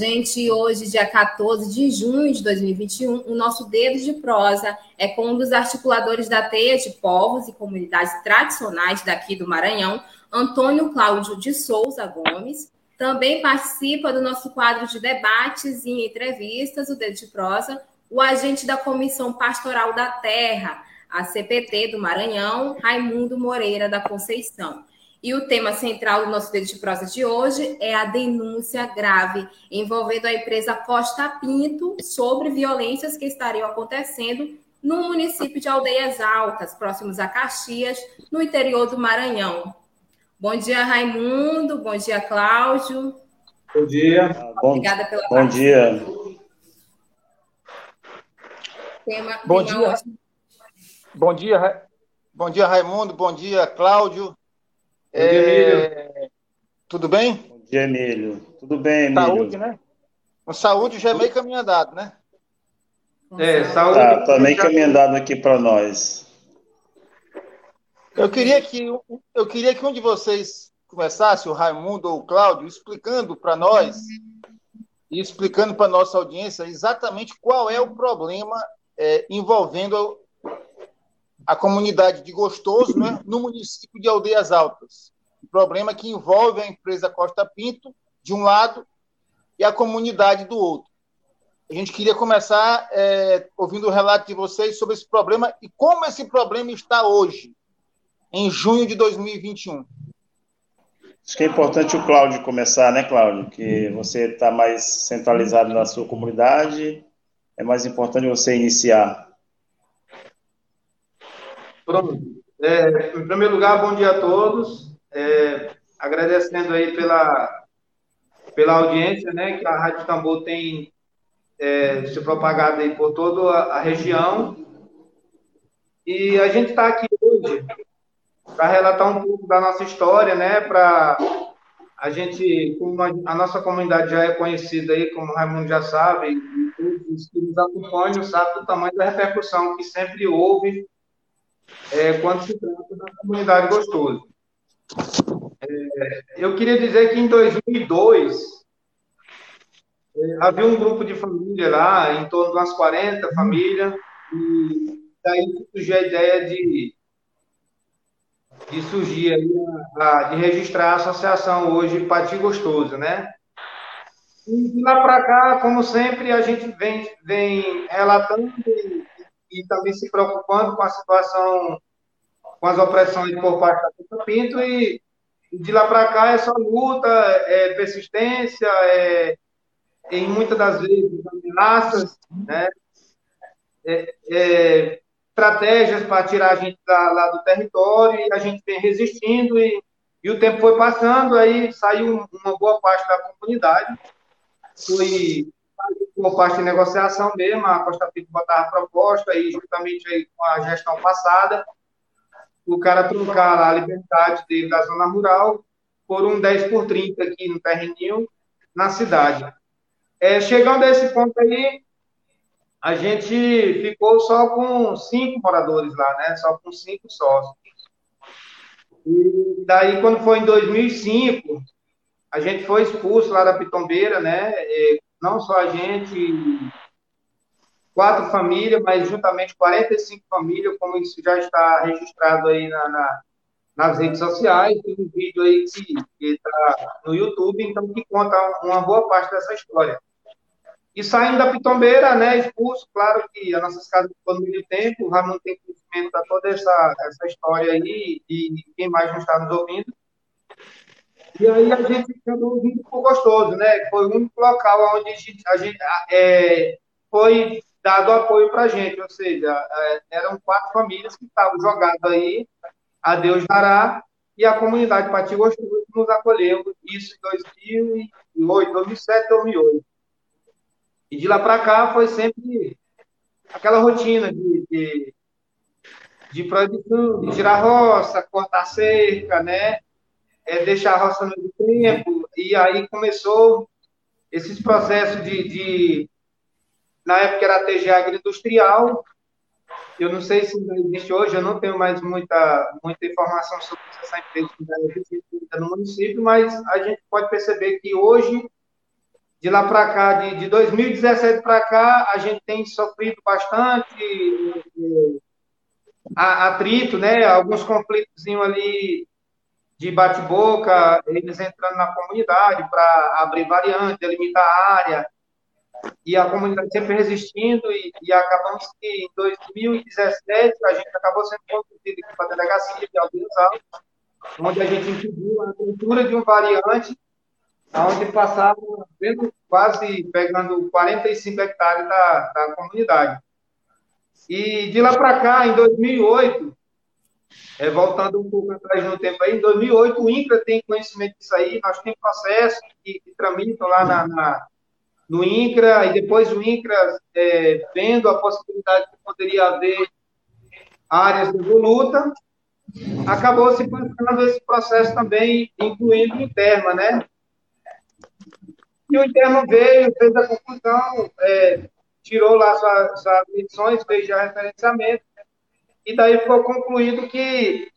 Gente, hoje, dia 14 de junho de 2021, o nosso Dedo de Prosa é com um dos articuladores da Teia de Povos e Comunidades Tradicionais daqui do Maranhão, Antônio Cláudio de Souza Gomes. Também participa do nosso quadro de debates e entrevistas, o Dedo de Prosa, o agente da Comissão Pastoral da Terra, a CPT do Maranhão, Raimundo Moreira da Conceição. E o tema central do nosso vídeo de prosa de hoje é a denúncia grave envolvendo a empresa Costa Pinto sobre violências que estariam acontecendo no município de Aldeias Altas, próximos a Caxias, no interior do Maranhão. Bom dia, Raimundo. Bom dia, Cláudio. Bom dia. Obrigada pela Bom dia. Tema, bom tema dia. Bom dia, bom dia, Raimundo. Bom dia, Cláudio. Bom dia, É, Tudo bem? Bom dia, Emílio. Tudo bem, Emílio? Saúde, né? Com saúde já é meio caminho andado, né? É, saúde. Tá, tá meio caminho andado aqui para nós. Eu queria que eu queria que um de vocês começasse, o Raimundo ou o Cláudio, explicando para nós e explicando para nossa audiência exatamente qual é o problema é, envolvendo a, comunidade de Gostoso, né, no município de Aldeias Altas. Problema que envolve a empresa Costa Pinto de um lado e a comunidade do outro. A gente queria começar é, ouvindo o relato de vocês sobre esse problema e como esse problema está hoje em junho de 2021. Acho que é importante o Cláudio começar, né, Cláudio? Que você está mais centralizado na sua comunidade, é mais importante você iniciar. Pronto. É, em primeiro lugar, bom dia a todos. É, agradecendo aí pela, pela audiência, né, que a Rádio Tambor tem é, se propagado aí por toda a, a região. E a gente está aqui hoje para relatar um pouco da nossa história, né? Para a gente, como a, nossa comunidade já é conhecida aí, como o Raimundo já sabe, e todos que nos acompanham sabem do tamanho da repercussão que sempre houve é, quando se trata da comunidade gostosa. É, eu queria dizer que em 2002 é, havia um grupo de família lá, em torno de umas 40 famílias, e daí surgiu a ideia de de surgir a, a, de registrar a associação hoje Pati Gostoso, né? E de lá para cá, como sempre, a gente vem, vem relatando e, e, também se preocupando com a situação, com as opressões por parte da Pinto e de lá para cá é só luta, é persistência, é, em muitas das vezes ameaças, né? É, é, estratégias para tirar a gente da, lá do território e a gente vem resistindo e, e o tempo foi passando, aí saiu uma boa parte da comunidade, foi uma parte de negociação mesmo, a Costa Pinto botava a proposta e juntamente aí com a gestão passada, o cara trocar a liberdade dele da zona rural por um 10 por 30 aqui no terreninho, na cidade. É, chegando a esse ponto aí, a gente ficou só com cinco moradores lá, né? Só com cinco sócios. E daí, quando foi em 2005, a gente foi expulso lá da Pitombeira, né? E não só a gente, quatro famílias, mas juntamente 45 famílias, como isso já está registrado aí na, na nas redes sociais. Tem um vídeo aí que está no YouTube, então que conta uma boa parte dessa história. E saindo da pitombeira, né, expulso, claro que as nossas casas ficou meio tempo, o Ramon tem conhecimento de toda essa, essa história aí, e quem mais não está nos ouvindo. E aí a gente acabou vindo por gostoso, né? Foi o único local onde a gente, a gente é, foi dado apoio para a gente, ou seja, é, eram quatro famílias que estavam jogadas aí, a Deus dará, e a comunidade Pati Gostoso nos acolheu, isso em 2008, 2007, 2008. E de lá para cá foi sempre aquela rotina de, de, de produção, de tirar roça, cortar cerca, né? É, deixar a roça no tempo, e aí começou esses processos de, de na época era a TG agroindustrial, eu não sei se ainda existe hoje, eu não tenho mais muita, muita informação sobre essa empresa no município, mas a gente pode perceber que hoje, de lá para cá, de, de 2017 para cá, a gente tem sofrido bastante atrito, né? Alguns conflitos ali de bate-boca, eles entrando na comunidade para abrir variante, delimitar a área, e a comunidade sempre resistindo, e, e acabamos que em 2017 a gente acabou sendo conduzido para a delegacia de Aldeia Altos, onde a gente impediu a abertura de um variante, onde passava quase pegando 45 hectares da, da comunidade. E de lá para cá, em 2008, é, voltando um pouco atrás no tempo aí, em 2008 o INCRA tem conhecimento disso aí, nós temos processo que, que tramitam lá na, na no INCRA, e depois o INCRA, é, vendo a possibilidade que poderia haver áreas de voluta, acabou se passando esse processo também, incluindo o Interma, né? E o Interma veio, fez a conclusão, é, tirou lá suas, suas medições, fez já referenciamento, e daí ficou concluído que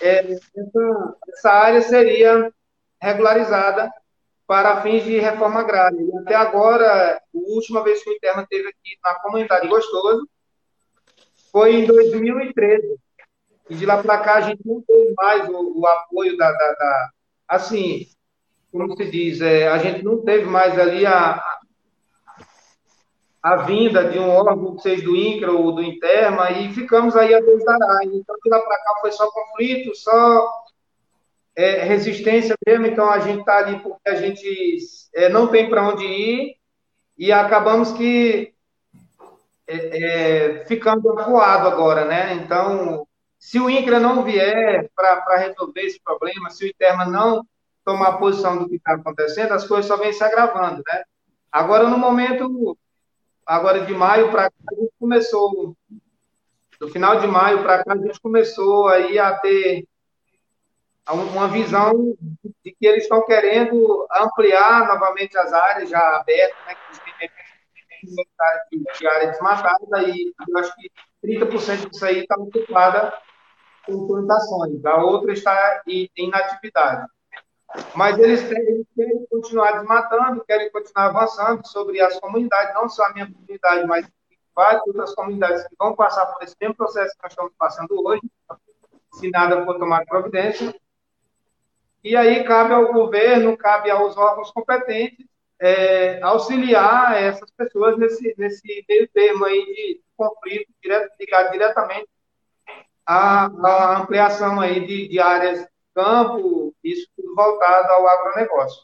é, essa, essa área seria regularizada para fins de reforma agrária. E até agora, a última vez que o Interna esteve aqui na comunidade Gostoso foi em 2013. E de lá para cá a gente não teve mais o, o apoio da, da, da, Assim, como se diz, é, a gente não teve mais ali a, a vinda de um órgão, seja do INCRA ou do Interma, e ficamos aí a Deus dará. Então, de lá para cá foi só conflito, só é, resistência mesmo, então a gente está ali porque a gente é, não tem para onde ir e acabamos que é, é ficando acuado agora, né? Então, se o INCRA não vier para resolver esse problema, se o ITERMA não tomar posição do que está acontecendo, as coisas só vêm se agravando, né? Agora, no momento, agora de maio para cá, a gente começou, do final de maio para cá, a gente começou aí a ter uma visão de que eles estão querendo ampliar novamente as áreas já abertas, né, de área desmatada, e eu acho que 30% disso aí está ocupada com plantações, a outra está em inatividade. Mas eles, querem continuar desmatando, querem continuar avançando sobre as comunidades, não só a minha comunidade, mas várias outras comunidades que vão passar por esse mesmo processo que nós estamos passando hoje, se nada for tomar providência, e aí cabe ao governo, cabe aos órgãos competentes é, auxiliar essas pessoas nesse, nesse meio termo aí de conflito direto, ligado diretamente à, à ampliação aí de, de áreas de campo, isso voltado ao agronegócio.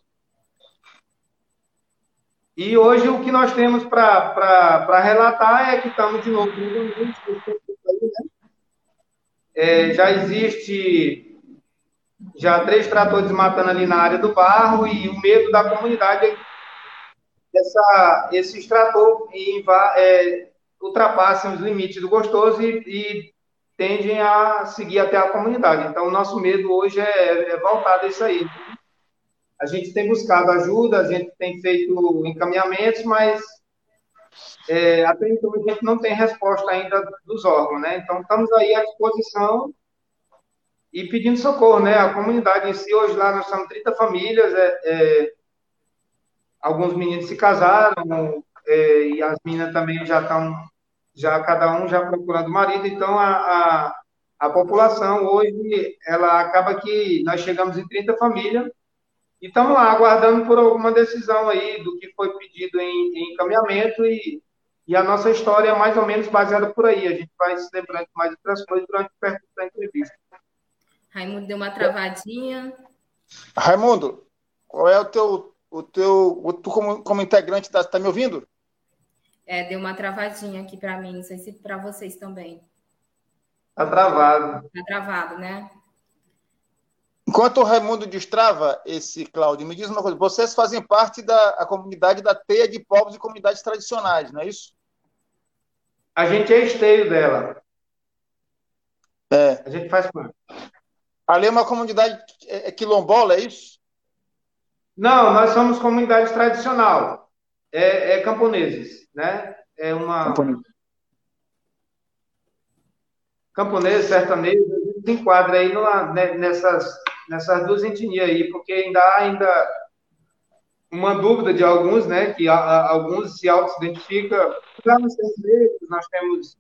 E hoje o que nós temos para relatar é que estamos de novo no né? é, já existe já três tratores matando ali na área do barro e o medo da comunidade é que essa, esses tratores é, ultrapassem os limites do gostoso e, e, tendem a seguir até a comunidade. Então, o nosso medo hoje é, é voltado a isso aí. A gente tem buscado ajuda, a gente tem feito encaminhamentos, mas é, até então a gente não tem resposta ainda dos órgãos, né? Então, estamos aí à disposição e pedindo socorro, né? A comunidade em si, hoje lá nós somos 30 famílias, é, é alguns meninos se casaram, é, e as meninas também já estão, já cada um já procurando marido, então a, a, a, população hoje, ela acaba que nós chegamos em 30 famílias, e estamos lá aguardando por alguma decisão aí do que foi pedido em, em encaminhamento, e, e a nossa história é mais ou menos baseada por aí, a gente vai se lembrando mais outras coisas durante o percurso da entrevista. Raimundo deu uma travadinha. Raimundo, qual é o teu, o teu, o, tu como, como integrante, está tá me ouvindo? É, deu uma travadinha aqui para mim, não sei se para vocês também. Tá travado. Tá travado, né? Enquanto o Raimundo destrava esse, Cláudio, me diz uma coisa: vocês fazem parte da a comunidade da Teia de Povos e Comunidades Tradicionais, não é isso? A gente é esteio dela. É. A gente faz parte. Ali é uma comunidade é, é quilombola, é isso? Não, nós somos comunidade tradicional. É, é camponeses, né? É uma. Camponês. Camponês, sertanejo, se enquadra aí numa, né, nessas, nessas duas etnias aí, porque ainda há ainda uma dúvida de alguns, né? Que a, a, alguns se auto-identificam. Lá nos sertanejos, nós temos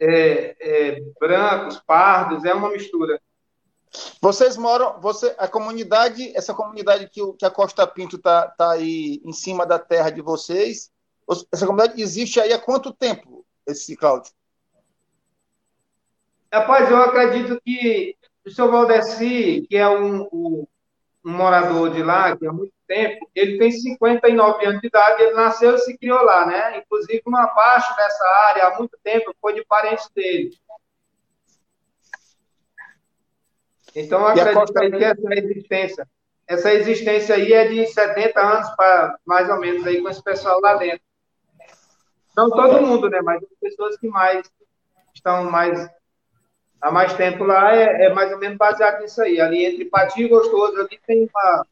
é, é, brancos, pardos, é uma mistura. Vocês moram, você, a comunidade, essa comunidade que, que a Costa Pinto está tá aí em cima da terra de vocês, essa comunidade existe aí há quanto tempo, esse Cláudio? Rapaz, eu acredito que o senhor Valdeci, que é um, um, um, morador de lá, que há muito tempo, ele tem 59 anos de idade, ele nasceu e se criou lá, né? Inclusive, uma parte dessa área, há muito tempo, foi de parentes dele. Então, eu acredito aí que essa existência, essa existência aí é de 70 anos para mais ou menos aí com esse pessoal lá dentro. Não todo mundo, né? Mas as pessoas que mais estão mais há mais tempo lá é, é, mais ou menos baseado nisso aí. Ali entre Pati e Gostoso, ali tem, uma,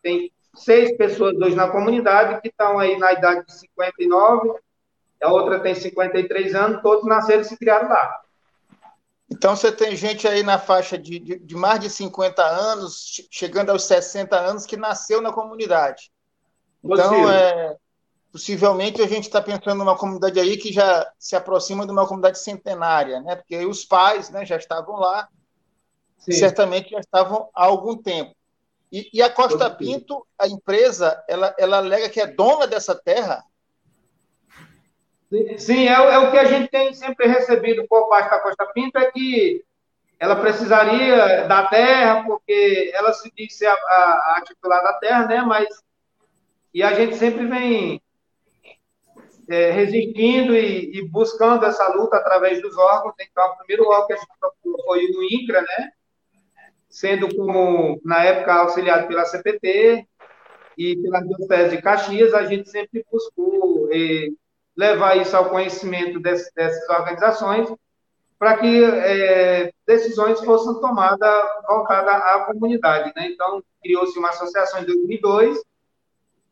tem seis pessoas hoje na comunidade que estão aí na idade de 59, a outra tem 53 anos, todos nasceram e se criaram lá. Então você tem gente aí na faixa de, de, de, mais de 50 anos, chegando aos 60 anos, que nasceu na comunidade. Então, é, possivelmente a gente está pensando numa comunidade aí que já se aproxima de uma comunidade centenária, né? Porque os pais né, já estavam lá, Sim. certamente já estavam há algum tempo. E, e a Costa Pinto, a empresa, ela, ela alega que é dona dessa terra Sim, é, é, o que a gente tem sempre recebido por parte da Costa Pinto, é que ela precisaria da terra, porque ela se diz ser a, a, a titular da terra, né? Mas e a gente sempre vem é, resistindo e, e, buscando essa luta através dos órgãos. Então, o primeiro órgão que a gente procurou foi o INCRA, né? Sendo como, na época, auxiliado pela CPT e pela Diocese de Caxias, a gente sempre buscou eh, levar isso ao conhecimento desse, dessas organizações, para que é, decisões fossem tomadas voltadas à comunidade. Né? Então, criou-se uma associação em 2002,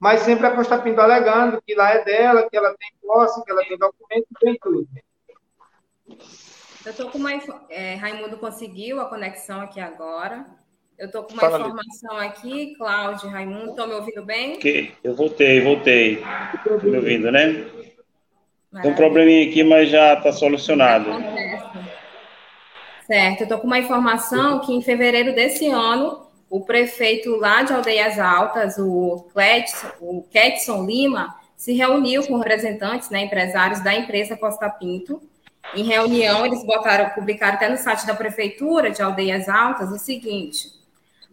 mas sempre a Costa Pinto alegando que lá é dela, que ela tem posse, que ela tem documento, tem tudo. Eu estou com uma. É, Raimundo conseguiu a conexão aqui agora. Eu estou com uma Fala informação ali. aqui, Cláudio, Raimundo, estão me ouvindo bem? Ok, eu voltei, voltei. Estou me ouvindo, né? Tem um probleminha aqui, mas já está solucionado. Certo, eu estou com uma informação que em fevereiro desse ano, o prefeito lá de Aldeias Altas, o Cledson, o Ketson Lima, se reuniu com representantes, né, empresários da empresa Costa Pinto. Em reunião, eles botaram, publicaram até no site da prefeitura de Aldeias Altas o seguinte: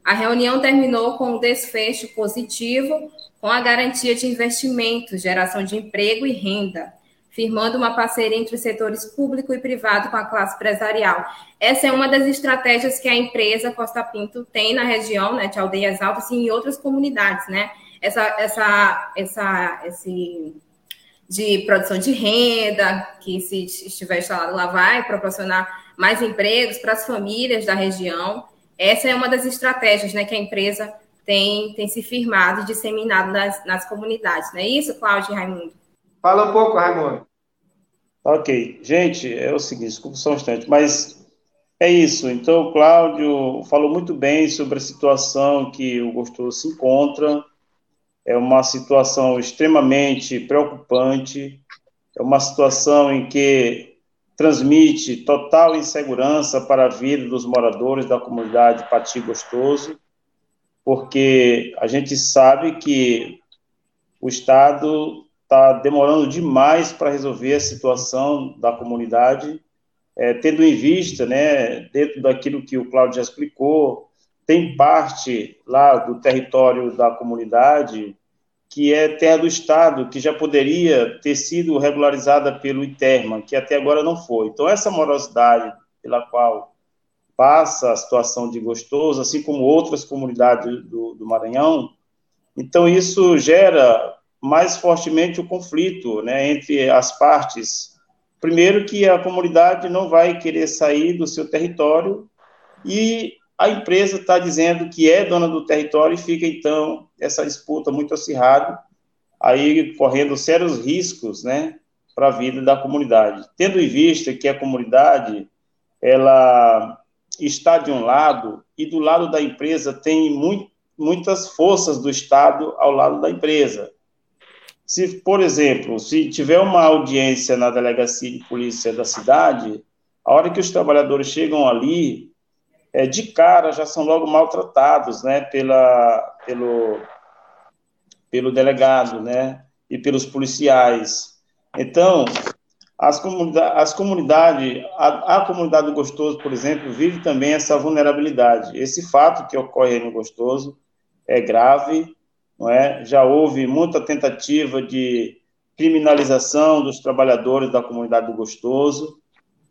a reunião terminou com um desfecho positivo, com a garantia de investimento, geração de emprego e renda firmando uma parceria entre os setores público e privado com a classe empresarial. Essa é uma das estratégias que a empresa Costa Pinto tem na região, né, de Aldeias Altas e em outras comunidades, né? Essa, essa, essa, esse de produção de renda, que se estiver instalado lá vai proporcionar mais empregos para as famílias da região. Essa é uma das estratégias, né, que a empresa tem, tem se firmado e disseminado nas, nas comunidades. Não é isso, Cláudio e Raimundo? Fala um pouco, Raimundo. Ok. Gente, é o seguinte, desculpa só um instante, mas é isso. Então, o Cláudio falou muito bem sobre a situação que o Gostoso se encontra. É uma situação extremamente preocupante. É uma situação em que transmite total insegurança para a vida dos moradores da comunidade Pati Gostoso, porque a gente sabe que o Estado está demorando demais para resolver a situação da comunidade, é, tendo em vista, né, dentro daquilo que o Cláudio já explicou, tem parte lá do território da comunidade que é terra do Estado, que já poderia ter sido regularizada pelo ITERMA, que até agora não foi. Então, essa morosidade pela qual passa a situação de gostoso, assim como outras comunidades do, do Maranhão. Então, isso gera mais fortemente o conflito né, entre as partes. Primeiro, que a comunidade não vai querer sair do seu território e a empresa está dizendo que é dona do território e fica, então, essa disputa muito acirrada, aí correndo sérios riscos né, para a vida da comunidade. Tendo em vista que a comunidade ela está de um lado e do lado da empresa tem muito, muitas forças do Estado ao lado da empresa. Se, por exemplo, se tiver uma audiência na delegacia de polícia da cidade, a hora que os trabalhadores chegam ali, é, de cara já são logo maltratados, né, pela, pelo, pelo delegado, né, e pelos policiais. Então, as, comunidade, as comunidades, a, a, comunidade do Gostoso, por exemplo, vive também essa vulnerabilidade. Esse fato que ocorre no Gostoso é grave, não é? Já houve muita tentativa de criminalização dos trabalhadores da comunidade do Gostoso.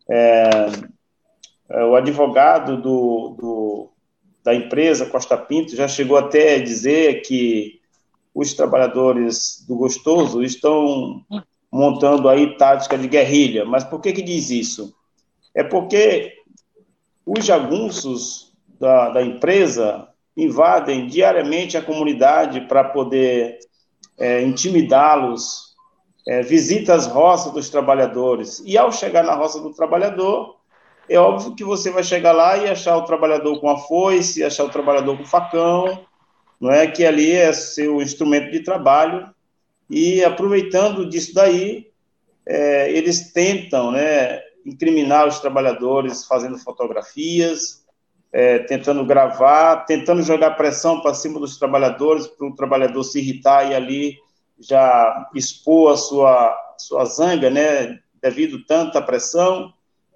É, é, o advogado do, do, da empresa Costa Pinto já chegou até a dizer que os trabalhadores do Gostoso estão montando aí tática de guerrilha. Mas por que que diz isso? É porque os jagunços da, da empresa invadem diariamente a comunidade para poder é, intimidá-los, é, visita as roças dos trabalhadores. E ao chegar na roça do trabalhador, é óbvio que você vai chegar lá e achar o trabalhador com a foice, achar o trabalhador com facão, não é que ali é seu instrumento de trabalho, e aproveitando disso daí, é, eles tentam né, incriminar os trabalhadores fazendo fotografias, é, tentando gravar, tentando jogar pressão para cima dos trabalhadores, para o trabalhador se irritar e ali já expor a sua, sua zanga, né, devido tanta pressão,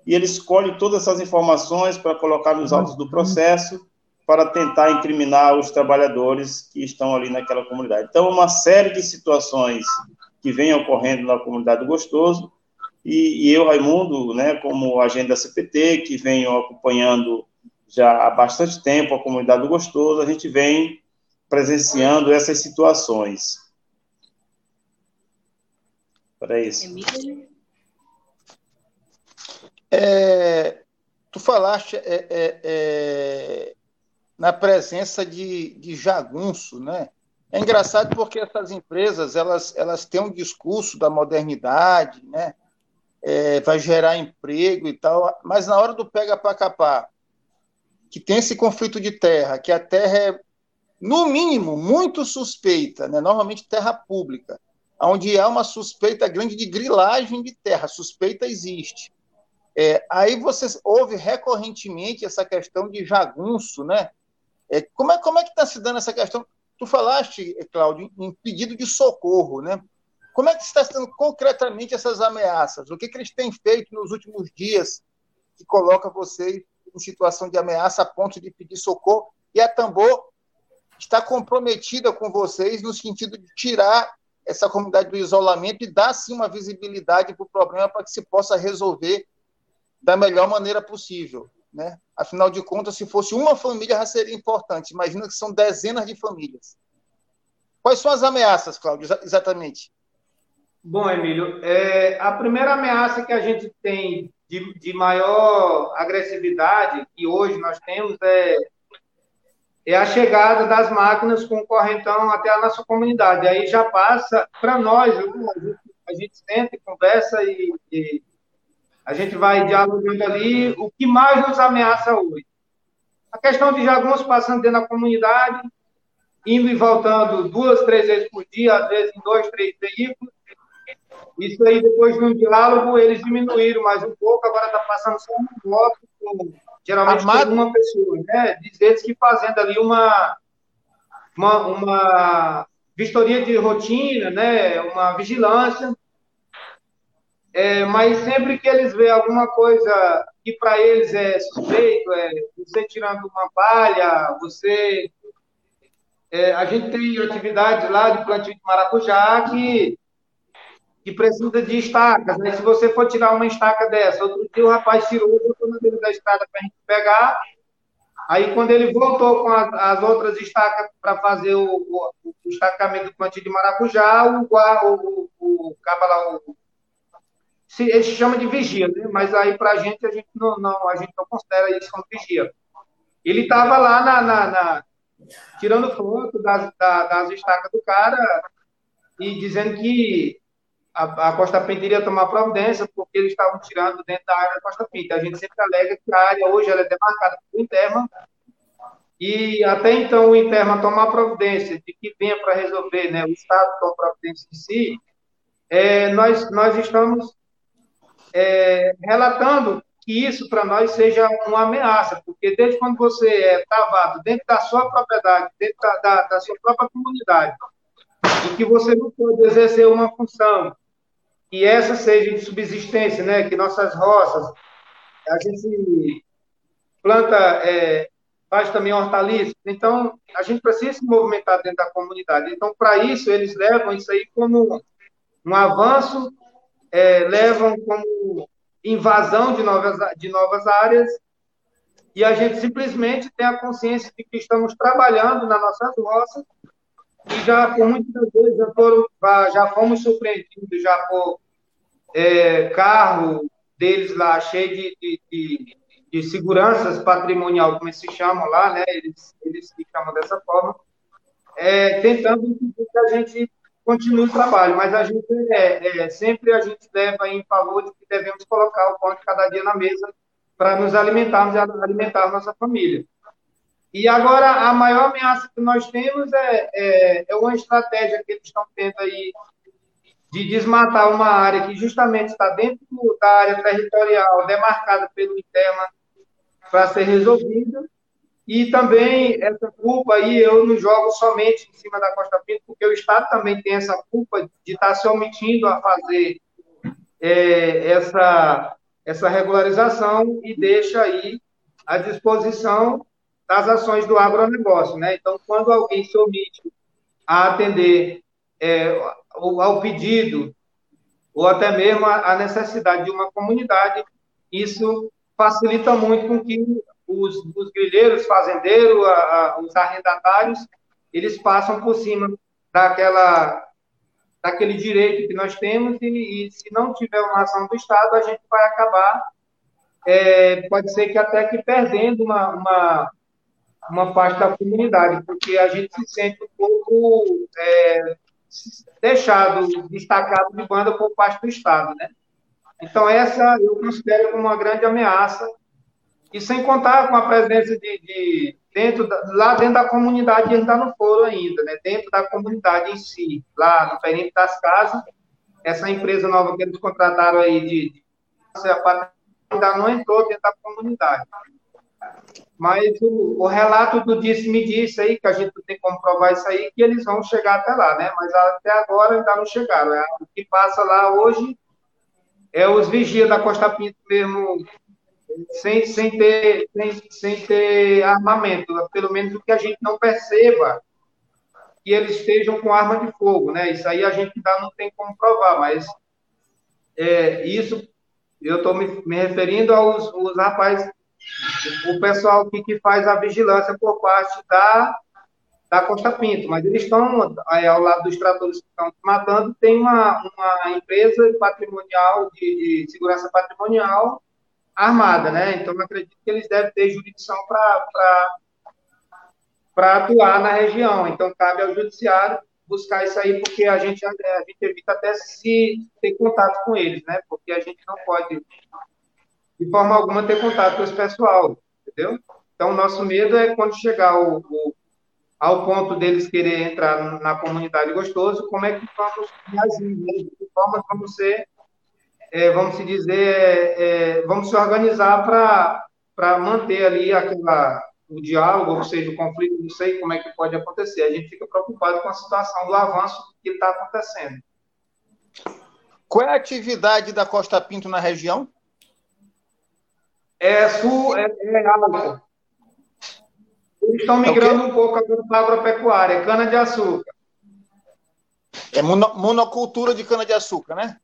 e ele escolhe todas essas informações para colocar nos autos do processo, para tentar incriminar os trabalhadores que estão ali naquela comunidade. Então, uma série de situações que vem ocorrendo na comunidade do Gostoso, e, e eu, Raimundo, né, como agente da CPT, que venho acompanhando já há bastante tempo a comunidade do Gostoso, a gente vem presenciando essas situações. Para isso. É, tu falaste é, é, é, na presença de, de jagunço, né? É engraçado porque essas empresas elas, elas têm um discurso da modernidade, né? É, vai gerar emprego e tal, mas na hora do pega para capar, que tem esse conflito de terra, que a terra é, no mínimo, muito suspeita, né? normalmente terra pública, onde há uma suspeita grande de grilagem de terra, suspeita existe. É, aí você ouve recorrentemente essa questão de jagunço, né? É, como, é, como é que está se dando essa questão? Tu falaste, Cláudio, em pedido de socorro, né? Como é que está sendo concretamente essas ameaças? O que, que eles têm feito nos últimos dias que coloca vocês em situação de ameaça a ponto de pedir socorro, e a Tambor está comprometida com vocês no sentido de tirar essa comunidade do isolamento e dar sim uma visibilidade para o problema para que se possa resolver da melhor maneira possível. Né? Afinal de contas, se fosse uma família já seria importante. Imagina que são dezenas de famílias. Quais são as ameaças, Cláudio, exatamente? Bom, Emílio, é, a primeira ameaça que a gente tem de, de maior agressividade que hoje nós temos é, é a chegada das máquinas com correntão até a nossa comunidade. Aí já passa para nós, a gente, senta conversa e, e a gente vai dialogando ali o que mais nos ameaça hoje. A questão de jagunços passando dentro da comunidade, indo e voltando duas, três vezes por dia, às vezes em dois, três veículos, isso aí, depois de um diálogo, eles diminuíram mais um pouco, agora está passando só um bloco, com, geralmente Armado. com uma pessoa, né? Diz eles que fazendo ali uma, uma, uma vistoria de rotina, né? Uma vigilância. É, mas sempre que eles veem alguma coisa que para eles é suspeito, é você tirando uma palha, você. É, a gente tem atividades lá de plantio de maracujá que que precisa de estacas. Né? Se você for tirar uma estaca dessa, outro dia o rapaz tirou, botou na beira da estrada para a gente pegar. Aí, quando ele voltou com as, as outras estacas para fazer o, o, o, estacamento do plantio de maracujá, o, o, o, o lá, o, se, ele se chama de vigia, né? mas aí para a gente, a gente não, não, a gente não considera isso como vigia. Ele estava lá na, na, na, tirando foto das, das estacas do cara e dizendo que a, a Costa Pinta iria tomar providência porque eles estavam tirando dentro da área da Costa Pinta. A gente sempre alega que a área hoje ela é demarcada pelo Interma e até então o Interma tomar providência de que venha para resolver, né, o Estado toma providência em si, é, nós, nós estamos é, relatando que isso para nós seja uma ameaça, porque desde quando você é travado dentro da sua propriedade, dentro da, da, da sua própria comunidade, e que você não pode exercer uma função, que essa seja de subsistência, né? Que nossas roças, a gente planta, é, faz também hortaliças. Então, a gente precisa se movimentar dentro da comunidade. Então, para isso, eles levam isso aí como um avanço, é, levam como invasão de novas, de novas áreas, e a gente simplesmente tem a consciência de que estamos trabalhando nas nossas roças e já por muitas vezes já, foram, já fomos surpreendidos já por é, carro deles lá cheio de, de, de, de, seguranças patrimonial, como eles se chamam lá, né? Eles, eles se chamam dessa forma, é, tentando que a gente continue o trabalho, mas a gente é, é, sempre a gente leva em favor de que devemos colocar o pão de cada dia na mesa para nos alimentarmos e alimentar nossa família. E agora, a maior ameaça que nós temos é, é, é uma estratégia que eles estão tendo aí de desmatar uma área que justamente está dentro da área territorial demarcada pelo ITEMA para ser resolvida. E também essa culpa aí eu não jogo somente em cima da Costa Pinto, porque o Estado também tem essa culpa de estar tá se omitindo a fazer é, essa, essa regularização e deixa aí à disposição das ações do agronegócio. Né? Então, quando alguém se omite a atender é, ao pedido, ou até mesmo a necessidade de uma comunidade, isso facilita muito com que os, os grilheiros, fazendeiros, a, a, os arrendatários, eles passam por cima daquela, daquele direito que nós temos e, e se não tiver uma ação do Estado, a gente vai acabar, é, pode ser que até que perdendo uma, uma, uma parte da comunidade, porque a gente se sente um pouco é, deixado, destacado de banda por parte do Estado, né? Então, essa eu considero como uma grande ameaça, e sem contar com a presença de, de dentro da, lá dentro da comunidade, eles ainda não foram ainda, né? Dentro da comunidade em si, lá no perímetro das casas, essa empresa nova que eles contrataram aí de, de ainda não entrou dentro da comunidade. Mas o, o relato do disse-me disse aí, que a gente tem como provar isso aí, que eles vão chegar até lá, né? Mas até agora ainda não chegaram. É, o que passa lá hoje é os vigias da Costa Pinto mesmo, sem, sem, ter, sem, sem ter armamento, pelo menos o que a gente não perceba que eles estejam com arma de fogo, né? Isso aí a gente ainda não tem como provar, mas é, isso eu estou me, me, referindo aos, aos rapazes o pessoal que, que faz a vigilância por parte da, da Costa Pinto, mas eles estão aí, ao lado dos tratores que estão matando, tem uma, uma empresa patrimonial, de, de segurança patrimonial armada, né? Então, eu acredito que eles devem ter jurisdição para atuar na região. Então, cabe ao judiciário buscar isso aí, porque a gente, a gente evita até se ter contato com eles, né? Porque a gente não pode de forma alguma ter contato com esse pessoal, entendeu? Então, o nosso medo é quando chegar o, o, ao ponto deles querer entrar na comunidade gostoso, como é que vamos reagir, né? de que forma vamos ser, é, vamos se dizer, é, é vamos se organizar para manter ali aquela, o diálogo, ou seja, o conflito, não sei como é que pode acontecer. A gente fica preocupado com a situação do avanço que está acontecendo. Qual é a atividade da Costa Pinto na região? É, sul, é, é alta. Eles estão migrando okay. um pouco agora para a agropecuária, cana-de-açúcar. É mono, monocultura de cana-de-açúcar, né?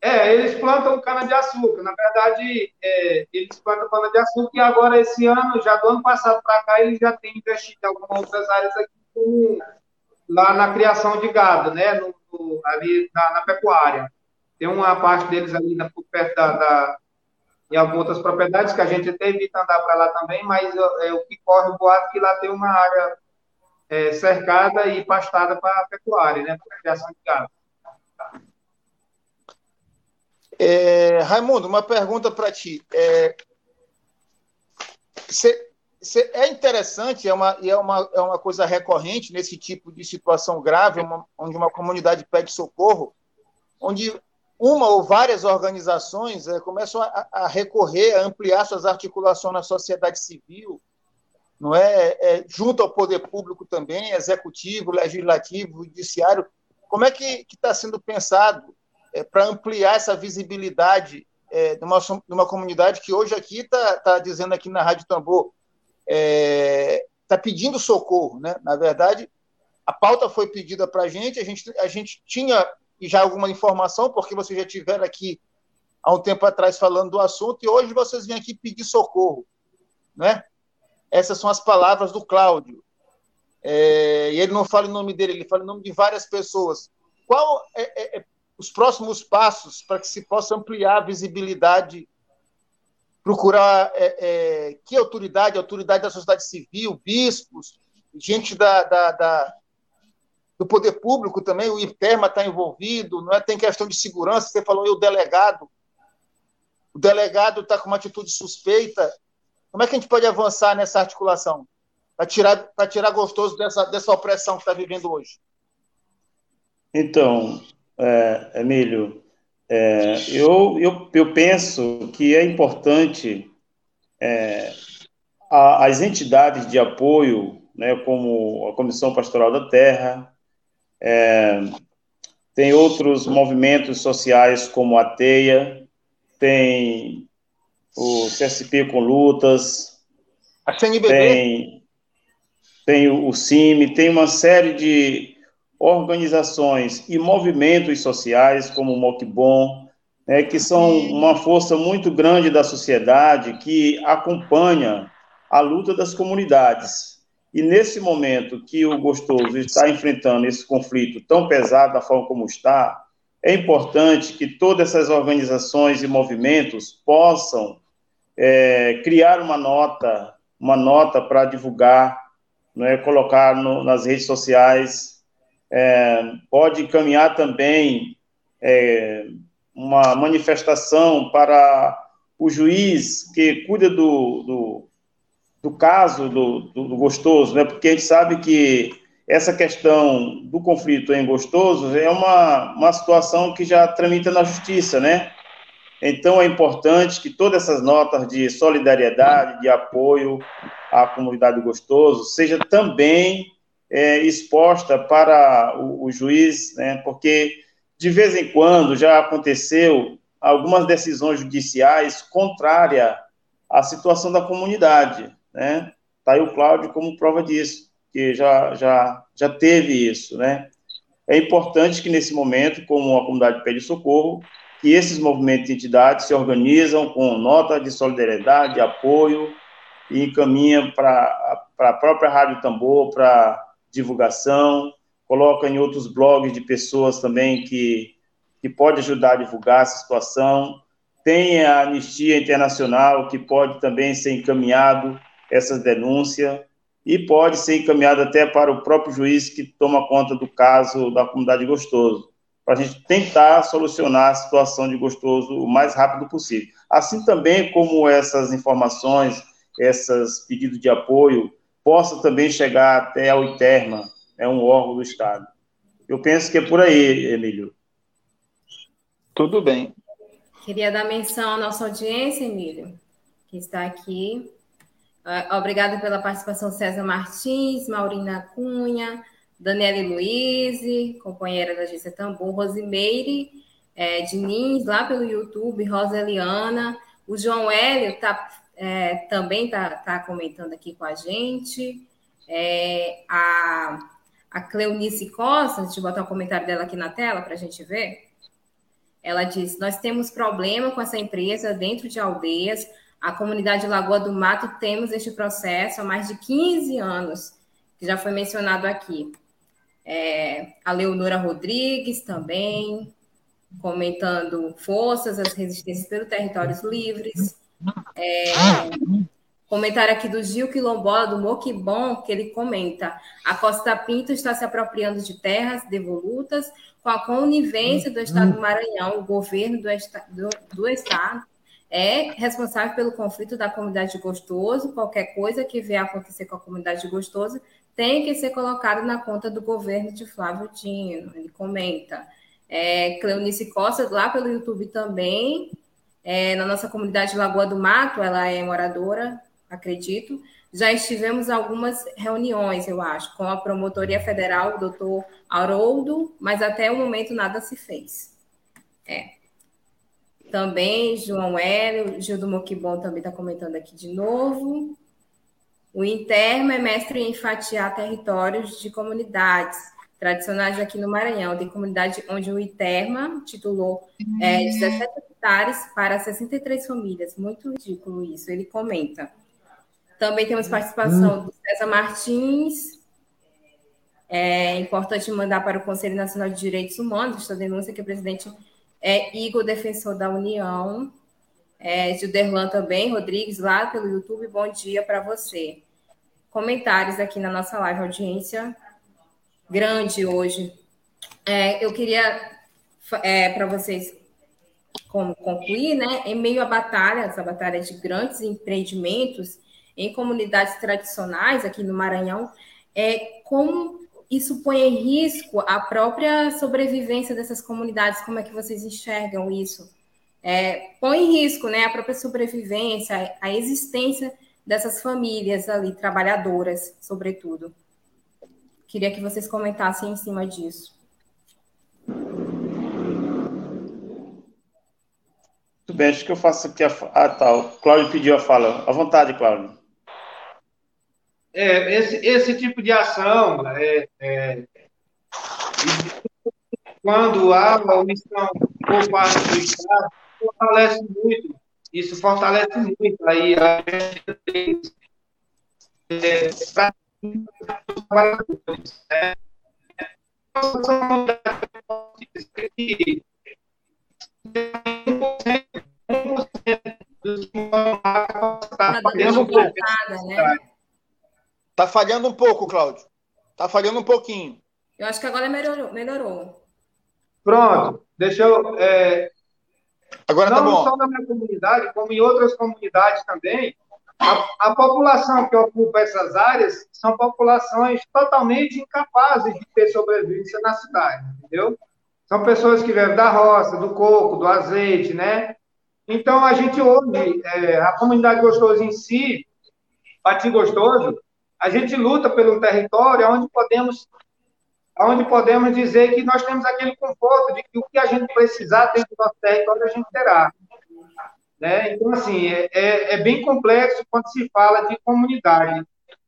É, eles plantam cana-de-açúcar. Na verdade, é, eles plantam cana-de-açúcar e agora, esse ano, já do ano passado para cá, eles já têm investido em algumas outras áreas aqui, como lá na criação de gado, né? No, no, ali na, na, pecuária. Tem uma parte deles ali na, perto da, da, em algumas outras propriedades que a gente até evita andar para lá também, mas é, o que corre o boato que lá tem uma área é, cercada e pastada para pecuária, né? Para criação de gado. É, Raimundo, uma pergunta para ti. É, cê, cê, é interessante, é uma, é, uma, é uma coisa recorrente nesse tipo de situação grave, uma, onde uma comunidade pede socorro, onde uma ou várias organizações é, começam a, a, recorrer, a ampliar suas articulações na sociedade civil, não é? é junto ao poder público também, executivo, legislativo, judiciário. Como é que está sendo pensado é, para ampliar essa visibilidade é, de, uma, de uma comunidade que hoje aqui está tá dizendo aqui na Rádio Tambor, está pedindo socorro. Né? Na verdade, a pauta foi pedida para a gente, a gente, a tinha já alguma informação, porque vocês já tiveram aqui há um tempo atrás falando do assunto, e hoje vocês vêm aqui pedir socorro. Né? Essas são as palavras do Cláudio. É, e ele não fala em nome dele, ele fala em nome de várias pessoas. Qual é, é, os próximos passos para que se possa ampliar a visibilidade, procurar é, é, que autoridade, autoridade da sociedade civil, bispos, gente da, da, da do poder público também, o IPERMA está envolvido, não é? tem questão de segurança, você falou aí o delegado, o delegado está com uma atitude suspeita, como é que a gente pode avançar nessa articulação? Para tirar, tirar gostoso dessa, dessa opressão que está vivendo hoje? Então, é, Emílio, é, eu, eu, eu penso que é importante é, a, as entidades de apoio, né, como a Comissão Pastoral da Terra, é, tem outros movimentos sociais como a TEIA, tem o CSP com lutas, a CNBB. tem, tem o, CIMI, tem uma série de organizações e movimentos sociais, como o Mocbon, né, que são uma força muito grande da sociedade que acompanha a luta das comunidades. E nesse momento que o Gostoso está enfrentando esse conflito tão pesado da forma como está, é importante que todas essas organizações e movimentos possam é, criar uma nota, uma nota para divulgar, é, colocar no, nas redes sociais. É, pode encaminhar também é, uma manifestação para o juiz que cuida do, do, do caso do, do, do, gostoso, né? porque a gente sabe que essa questão do conflito em gostoso é uma, uma situação que já tramita na justiça, né? Então é importante que todas essas notas de solidariedade, de apoio à comunidade gostoso, seja também é, exposta para o, o juiz, né, porque de vez em quando já aconteceu algumas decisões judiciais contrárias à situação da comunidade, né? Está aí o Cláudio como prova disso, que já, já, já teve isso, né? É importante que nesse momento, como a comunidade pede socorro, que esses movimentos e entidades se organizam com nota de solidariedade, de apoio e encaminham para a própria Rádio Tambor, para divulgação, coloca em outros blogs de pessoas também que, que pode ajudar a divulgar essa situação. Tem a Anistia Internacional, que pode também ser encaminhado essas denúncias e pode ser encaminhado até para o próprio juiz que toma conta do caso da comunidade Gostoso, para a gente tentar solucionar a situação de Gostoso o mais rápido possível. Assim também como essas informações, esses pedidos de apoio possa também chegar até ao ITERMA, é um órgão do Estado. Eu penso que é por aí, Emílio. Tudo bem. Queria dar menção à nossa audiência, Emílio, que está aqui. É, obrigada pela participação César Martins, Maurina Cunha, Daniela Luiz, companheira da agência Tambor, Rosimeire é, Diniz, lá pelo YouTube, Rosa Eliana, o João Hélio está é, também está tá comentando aqui com a gente. É, a, a Cleonice Costa, deixa eu botar o um comentário dela aqui na tela para a gente ver. Ela diz: Nós temos problema com essa empresa dentro de aldeias. A comunidade Lagoa do Mato temos este processo há mais de 15 anos, que já foi mencionado aqui. É, a Leonora Rodrigues também, comentando forças, as resistências pelos territórios livres. É, comentário aqui do Gil Quilombola, do Moquibon, que ele comenta: a Costa Pinto está se apropriando de terras devolutas com a conivência do Estado do Maranhão, o governo do, do, do Estado é responsável pelo conflito da comunidade de Gostoso. Qualquer coisa que vier acontecer com a comunidade de Gostoso tem que ser colocado na conta do governo de Flávio Dino. Ele comenta. É, Cleonice Costa, lá pelo YouTube também, é, na nossa comunidade Lagoa do Mato, ela é moradora, acredito. Já estivemos algumas reuniões, eu acho, com a Promotoria Federal, o doutor Haroldo, mas até o momento nada se fez. É. Também, João Hélio, Gil do Moquibon também está comentando aqui de novo. O Interma é mestre em fatiar territórios de comunidades tradicionais aqui no Maranhão. Tem comunidade onde o Interma titulou é, 17 hectares para 63 famílias. Muito ridículo isso, ele comenta. Também temos participação do César Martins. É importante mandar para o Conselho Nacional de Direitos Humanos esta denúncia que o presidente é Igor, defensor da União. É, Gilderlan também, Rodrigues, lá pelo YouTube, bom dia para você. Comentários aqui na nossa live, audiência grande hoje. É, eu queria, é, para vocês como concluir, né, em meio à batalha, essa batalha de grandes empreendimentos em comunidades tradicionais aqui no Maranhão, é como isso põe em risco a própria sobrevivência dessas comunidades? Como é que vocês enxergam isso? É, põe em risco né, a própria sobrevivência, a existência dessas famílias ali, trabalhadoras, sobretudo. Queria que vocês comentassem em cima disso. Tudo bem, acho que eu faço aqui a. Ah, tá. O Cláudio pediu a fala. À vontade, Cláudio. É, esse, esse tipo de ação, é, é, quando há uma omissão por parte do Estado, fortalece muito, isso fortalece muito aí a gente é, né? Tá falhando um pouco, Cláudio. Tá falhando um pouquinho. Eu acho que agora melhorou. melhorou. Pronto. Deixa eu. É... Agora tá Não tá bom. só na minha comunidade, como em outras comunidades também, a, a, população que ocupa essas áreas são populações totalmente incapazes de ter sobrevivência na cidade, entendeu? São pessoas que vivem da roça, do coco, do azeite, né? Então, a gente hoje, é, a comunidade Gostoso em si, Pati Gostoso, a gente luta pelo território onde podemos, onde podemos dizer que nós temos aquele conforto de que o que a gente precisar dentro do nosso território a gente terá. Né? Então, assim, é, é, é bem complexo quando se fala de comunidade.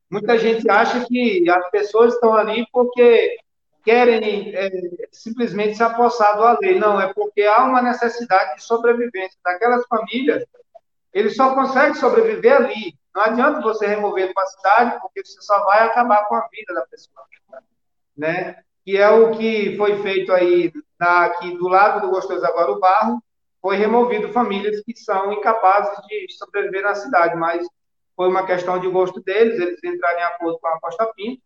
Muita gente acha que as pessoas estão ali porque querem é, simplesmente se apossar do lei. Não, é porque há uma necessidade de sobrevivência daquelas famílias. Eles só conseguem sobreviver ali. Não adianta você remover de uma cidade, porque você só vai acabar com a vida da pessoa. Né? Que é o que foi feito aí na, aqui do lado do Gostoso Agora o Barro, foi removido famílias que são incapazes de sobreviver na cidade, mas foi uma questão de gosto deles, eles entraram em acordo com a Costa Pinto,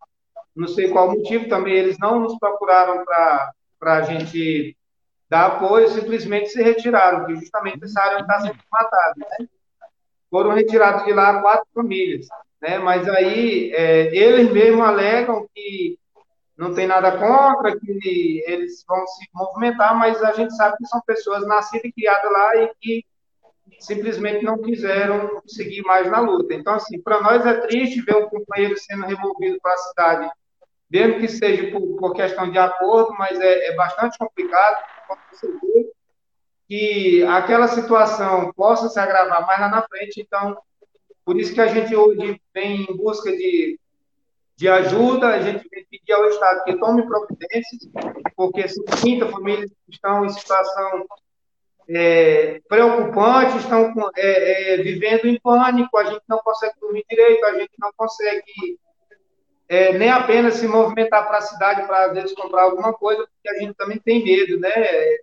não sei qual motivo, também eles não nos procuraram para a gente dar apoio, simplesmente se retiraram, que justamente essa área está sendo matada. Né? Foram retirados de lá quatro famílias, né? Mas aí é, eles mesmos alegam que não tem nada contra, que eles vão se movimentar, mas a gente sabe que são pessoas nascidas e criadas lá e que simplesmente não quiseram seguir mais na luta. Então, assim, para nós é triste ver um companheiro sendo removido para a cidade, mesmo que seja por, por questão de acordo, mas é, é bastante complicado, como você vê, que aquela situação possa se agravar mais lá na frente. Então, por isso que a gente hoje vem em busca de, de ajuda, a gente vem pedir ao Estado que tome providências, porque 50 famílias estão em situação é, preocupante, estão é, é, vivendo em pânico, a gente não consegue dormir direito, a gente não consegue é, nem apenas se movimentar para a cidade para, às vezes, comprar alguma coisa, porque a gente também tem medo, né?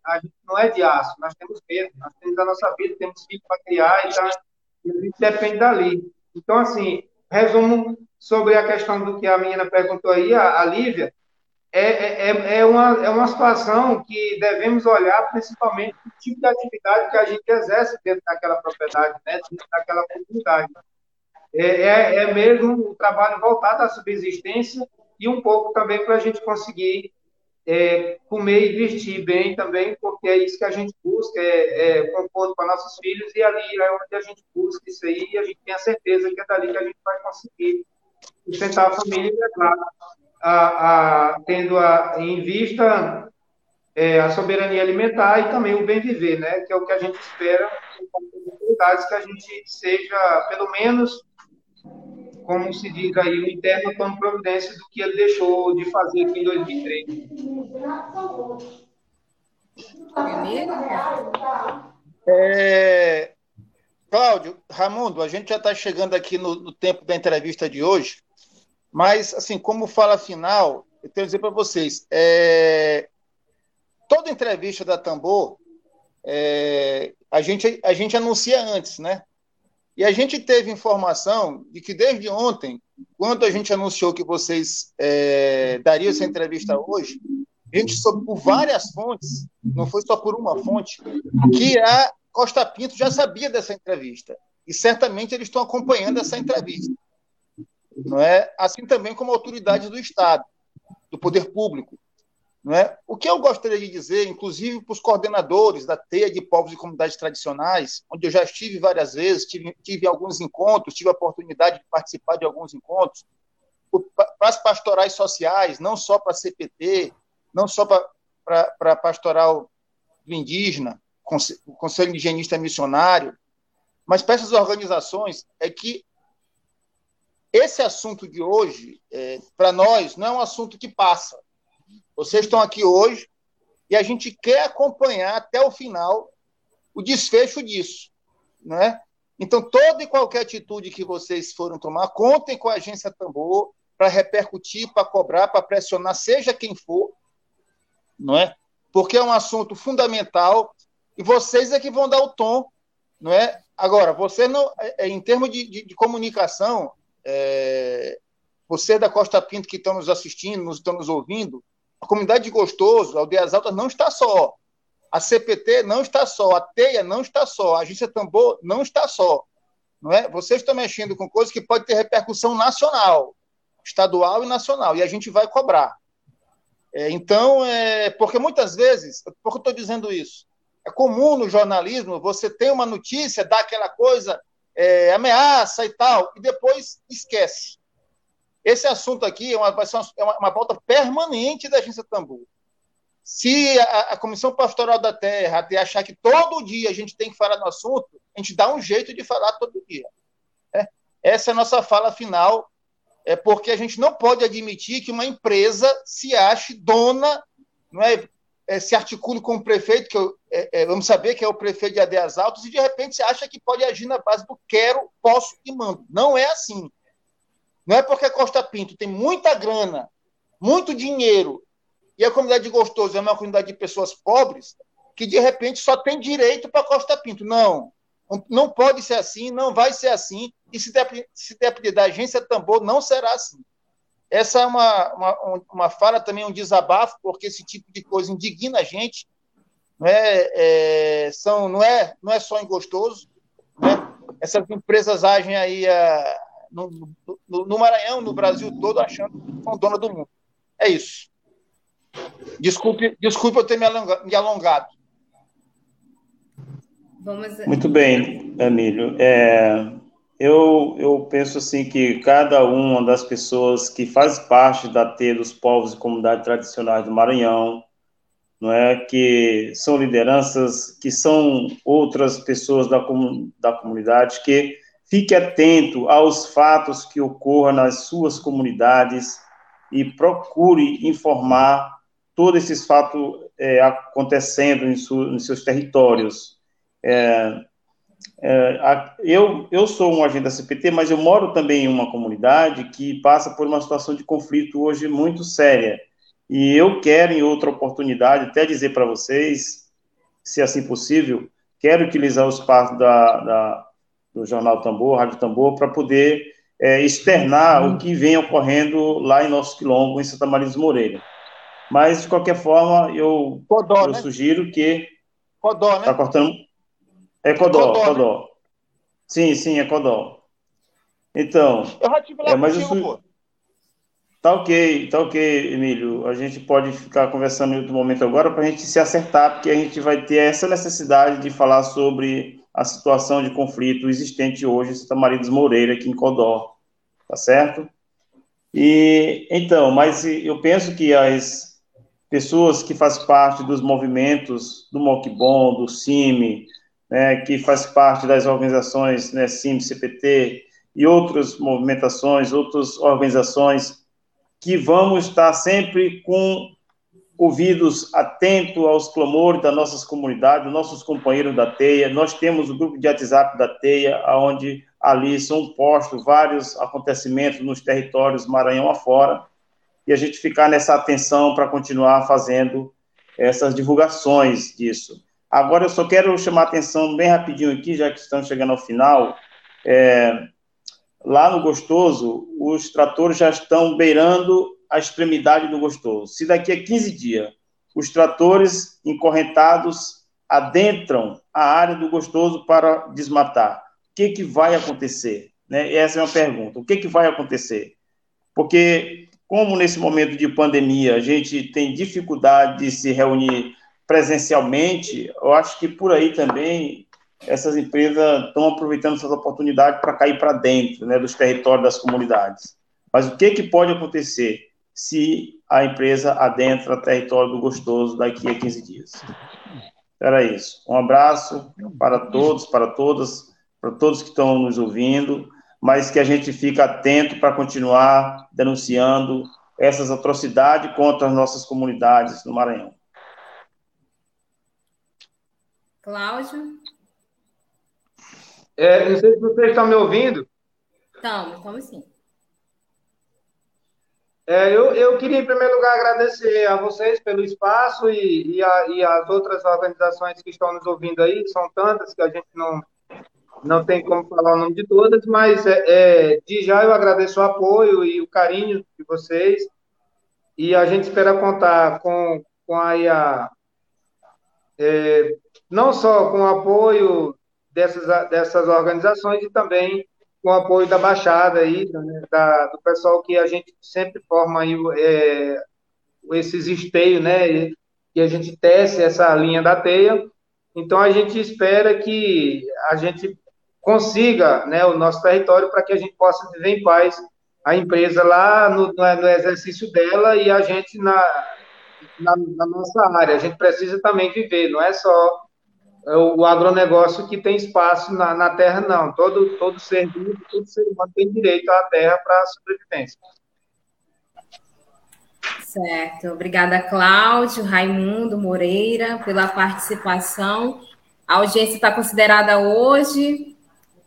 A gente não é de aço, nós temos medo, nós temos a nossa vida, temos filhos para criar, e já, a gente depende dali. Então, assim, resumo sobre a questão do que a menina perguntou aí, a, a Lívia, é, é, é, é, uma, é uma situação que devemos olhar principalmente o tipo de atividade que a gente exerce dentro daquela propriedade, né, dentro daquela comunidade é, é, é mesmo o trabalho voltado à subsistência e um pouco também para a gente conseguir é, comer e vestir bem também, porque é isso que a gente busca, é, é conforto para nossos filhos, e ali é onde a gente busca isso aí, e a gente tem a certeza que é dali que a gente vai conseguir sustentar a família, é claro, a, a, tendo a, em vista é, a soberania alimentar e também o bem viver, né, que é o que a gente espera, que a gente seja, pelo menos, como se diz aí, o interno como providência do que ele deixou de fazer aqui em 2003. É, Cláudio, Ramundo, a gente já está chegando aqui no, no, tempo da entrevista de hoje, mas, assim, como fala final, eu tenho que dizer para vocês, é, toda entrevista da Tambor, é, a, gente, a gente anuncia antes, né? E a gente teve informação de que desde ontem, quando a gente anunciou que vocês é, dariam essa entrevista hoje, a gente soube por várias fontes, não foi só por uma fonte, que a Costa Pinto já sabia dessa entrevista. E certamente eles estão acompanhando essa entrevista. Não é? Assim também como autoridades do Estado, do poder público. É? O que eu gostaria de dizer, inclusive para os coordenadores da TEIA de povos e comunidades tradicionais, onde eu já estive várias vezes, tive, tive alguns encontros, tive a oportunidade de participar de alguns encontros, para as pastorais sociais, não só para a CPT, não só para a pastoral indígena, o Conselho Indigenista Missionário, mas para essas organizações, é que esse assunto de hoje, é, para nós, não é um assunto que passa vocês estão aqui hoje e a gente quer acompanhar até o final o desfecho disso, né? Então, toda e qualquer atitude que vocês foram tomar, contem com a agência Tambor para repercutir, para cobrar, para pressionar, seja quem for, não é? Porque é um assunto fundamental e vocês é que vão dar o tom, não é? Agora, você não, é, é, em termos de, de, de comunicação, é, você da Costa Pinto que estão nos assistindo, nos estão nos ouvindo, a comunidade de Gostoso, Aldeias Altas, não está só. A CPT não está só. A TEIA não está só. A Agência Tambor não está só. Não é? Vocês estão mexendo com coisas que podem ter repercussão nacional, estadual e nacional, e a gente vai cobrar. É, então, é, porque muitas vezes, por que eu estou dizendo isso? É comum no jornalismo você ter uma notícia, dá aquela coisa, é, ameaça e tal, e depois esquece. Esse assunto aqui é uma, vai ser uma, é uma, uma pauta permanente da Agência Tambu. Se a, a, Comissão Pastoral da Terra achar que todo dia a gente tem que falar no assunto, a gente dá um jeito de falar todo dia. É? Essa é a nossa fala final, é porque a gente não pode admitir que uma empresa se ache dona, não é, é se articule com o prefeito, que eu, é, é, vamos saber que é o prefeito de Adeias Altos, e de repente se acha que pode agir na base do quero, posso e mando. Não é assim. Não é porque Costa Pinto tem muita grana, muito dinheiro, e a comunidade de Gostoso é uma comunidade de pessoas pobres, que de repente só tem direito para Costa Pinto. Não. Não pode ser assim, não vai ser assim, e se depender, da agência Tambor, não será assim. Essa é uma, uma, uma fala também, um desabafo, porque esse tipo de coisa indigna a gente. Não é, é são, não é, não é só em Gostoso. Né? Essas empresas agem aí a, no, no, no, Maranhão, no Brasil todo, achando que são dona do mundo. É isso. Desculpe, desculpe eu ter me alongado. Vamos... Muito bem, Emílio. É, eu, eu penso assim que cada uma das pessoas que faz parte da T dos povos e comunidades tradicionais do Maranhão, não é que são lideranças, que são outras pessoas da, da comunidade que Fique atento aos fatos que ocorram nas suas comunidades, e procure informar todos esses fatos é, acontecendo em, su, em, seus territórios. É, é, a, eu, eu sou um agente da CPT, mas eu moro também em uma comunidade que passa por uma situação de conflito hoje muito séria. E eu quero, em outra oportunidade, até dizer para vocês, se assim possível, quero utilizar o espaço da, da do Jornal Tambor, Rádio Tambor, para poder é, externar uhum. o que vem ocorrendo lá em nosso quilombo, em Santa Maria dos Moreira. Mas, de qualquer forma, eu, Codó, eu né? sugiro que. Codó, né? Está cortando. É Codó, Codó. Codó. Né? Sim, sim, é Codó. Então. Eu já tive lá é, mas contigo, pô. Tá ok, tá ok, Emílio. A gente pode ficar conversando em outro momento agora para a gente se acertar, porque a gente vai ter essa necessidade de falar sobre a situação de conflito existente hoje em Santa Maria dos Moreira, aqui em Codó. Tá certo? E então, mas eu penso que as pessoas que fazem parte dos movimentos do Moquibon, do CIMI, né, que faz parte das organizações né, CIMI, CPT e outras movimentações, outras organizações que vamos estar sempre com ouvidos atentos aos clamores das nossas comunidades, nossos companheiros da TEIA. Nós temos o grupo de WhatsApp da TEIA, onde ali são postos vários acontecimentos nos territórios Maranhão afora, e a gente ficar nessa atenção para continuar fazendo essas divulgações disso. Agora, eu só quero chamar a atenção bem rapidinho aqui, já que estamos chegando ao final. É, lá no Gostoso, os tratores já estão beirando a extremidade do Gostoso. Se daqui a 15 dias os tratores encorrentados adentram a área do Gostoso para desmatar, o que, que vai acontecer? Né? Essa é uma pergunta. O que, que vai acontecer? Porque, como nesse momento de pandemia a gente tem dificuldade de se reunir presencialmente, eu acho que por aí também essas empresas estão aproveitando essas oportunidades para cair para dentro né, dos territórios das comunidades. Mas o que, que pode acontecer se a empresa adentra o território do gostoso daqui a 15 dias? Era isso. Um abraço para todos, para todas, para todos que estão nos ouvindo, mas que a gente fique atento para continuar denunciando essas atrocidades contra as nossas comunidades no Maranhão. Cláudio? É, não sei se vocês estão me ouvindo. Estamos, estamos sim. É, eu, eu queria, em primeiro lugar, agradecer a vocês pelo espaço e, e, a, e as outras organizações que estão nos ouvindo aí, são tantas que a gente não, não tem como falar o nome de todas, mas é, é, de já eu agradeço o apoio e o carinho de vocês, e a gente espera contar com, com aí a, é, não só com o apoio dessas, dessas organizações e também com o apoio da Baixada aí, né, da, do pessoal que a gente sempre forma aí, é, esses esteios, né, que a gente tece essa linha da teia. Então, a gente espera que a gente consiga né, o nosso território para que a gente possa viver em paz a empresa lá no, no exercício dela e a gente na, na, na, nossa área. A gente precisa também viver, não é só o agronegócio que tem espaço na, na terra, não. Todo, todo ser vivo, todo ser humano tem direito à terra para sobrevivência. Certo. Obrigada, Cláudio, Raimundo Moreira, pela participação. A audiência está considerada hoje.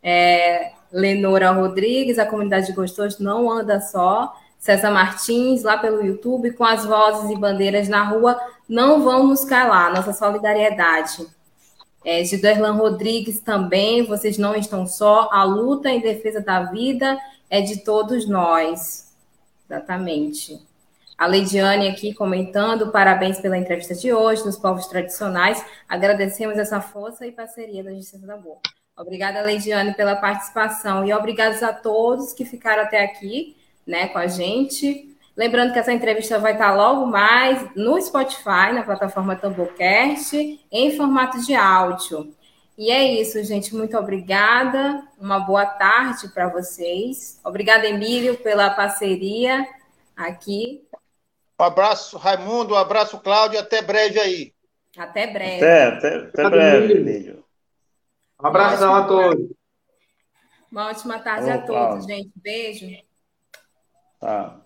É, Lenora Rodrigues, a comunidade Gostoso não anda só. César Martins, lá pelo YouTube, com as vozes e bandeiras na rua, não vão nos calar. Nossa solidariedade. É, Rodrigues também, vocês não estão só. A luta em defesa da vida é de todos nós. Exatamente. A Leidiane aqui comentando, parabéns pela entrevista de hoje, dos povos tradicionais. Agradecemos essa força e parceria da Justiça da Boa. Obrigada, Leidiane, pela participação e obrigados a todos que ficaram até aqui né, com a gente. Lembrando que essa entrevista vai estar logo mais no Spotify, na plataforma Tamborcast, em formato de áudio. E é isso, gente. Muito obrigada. Uma boa tarde para vocês. Obrigada, Emílio, pela parceria aqui. Um abraço, Raimundo. Um abraço, Cláudio. Até breve aí. Até breve. Até, até, até breve, Emílio. Um abração a todos. Uma ótima tarde a todos, Cláudio. gente. Beijo. Tá.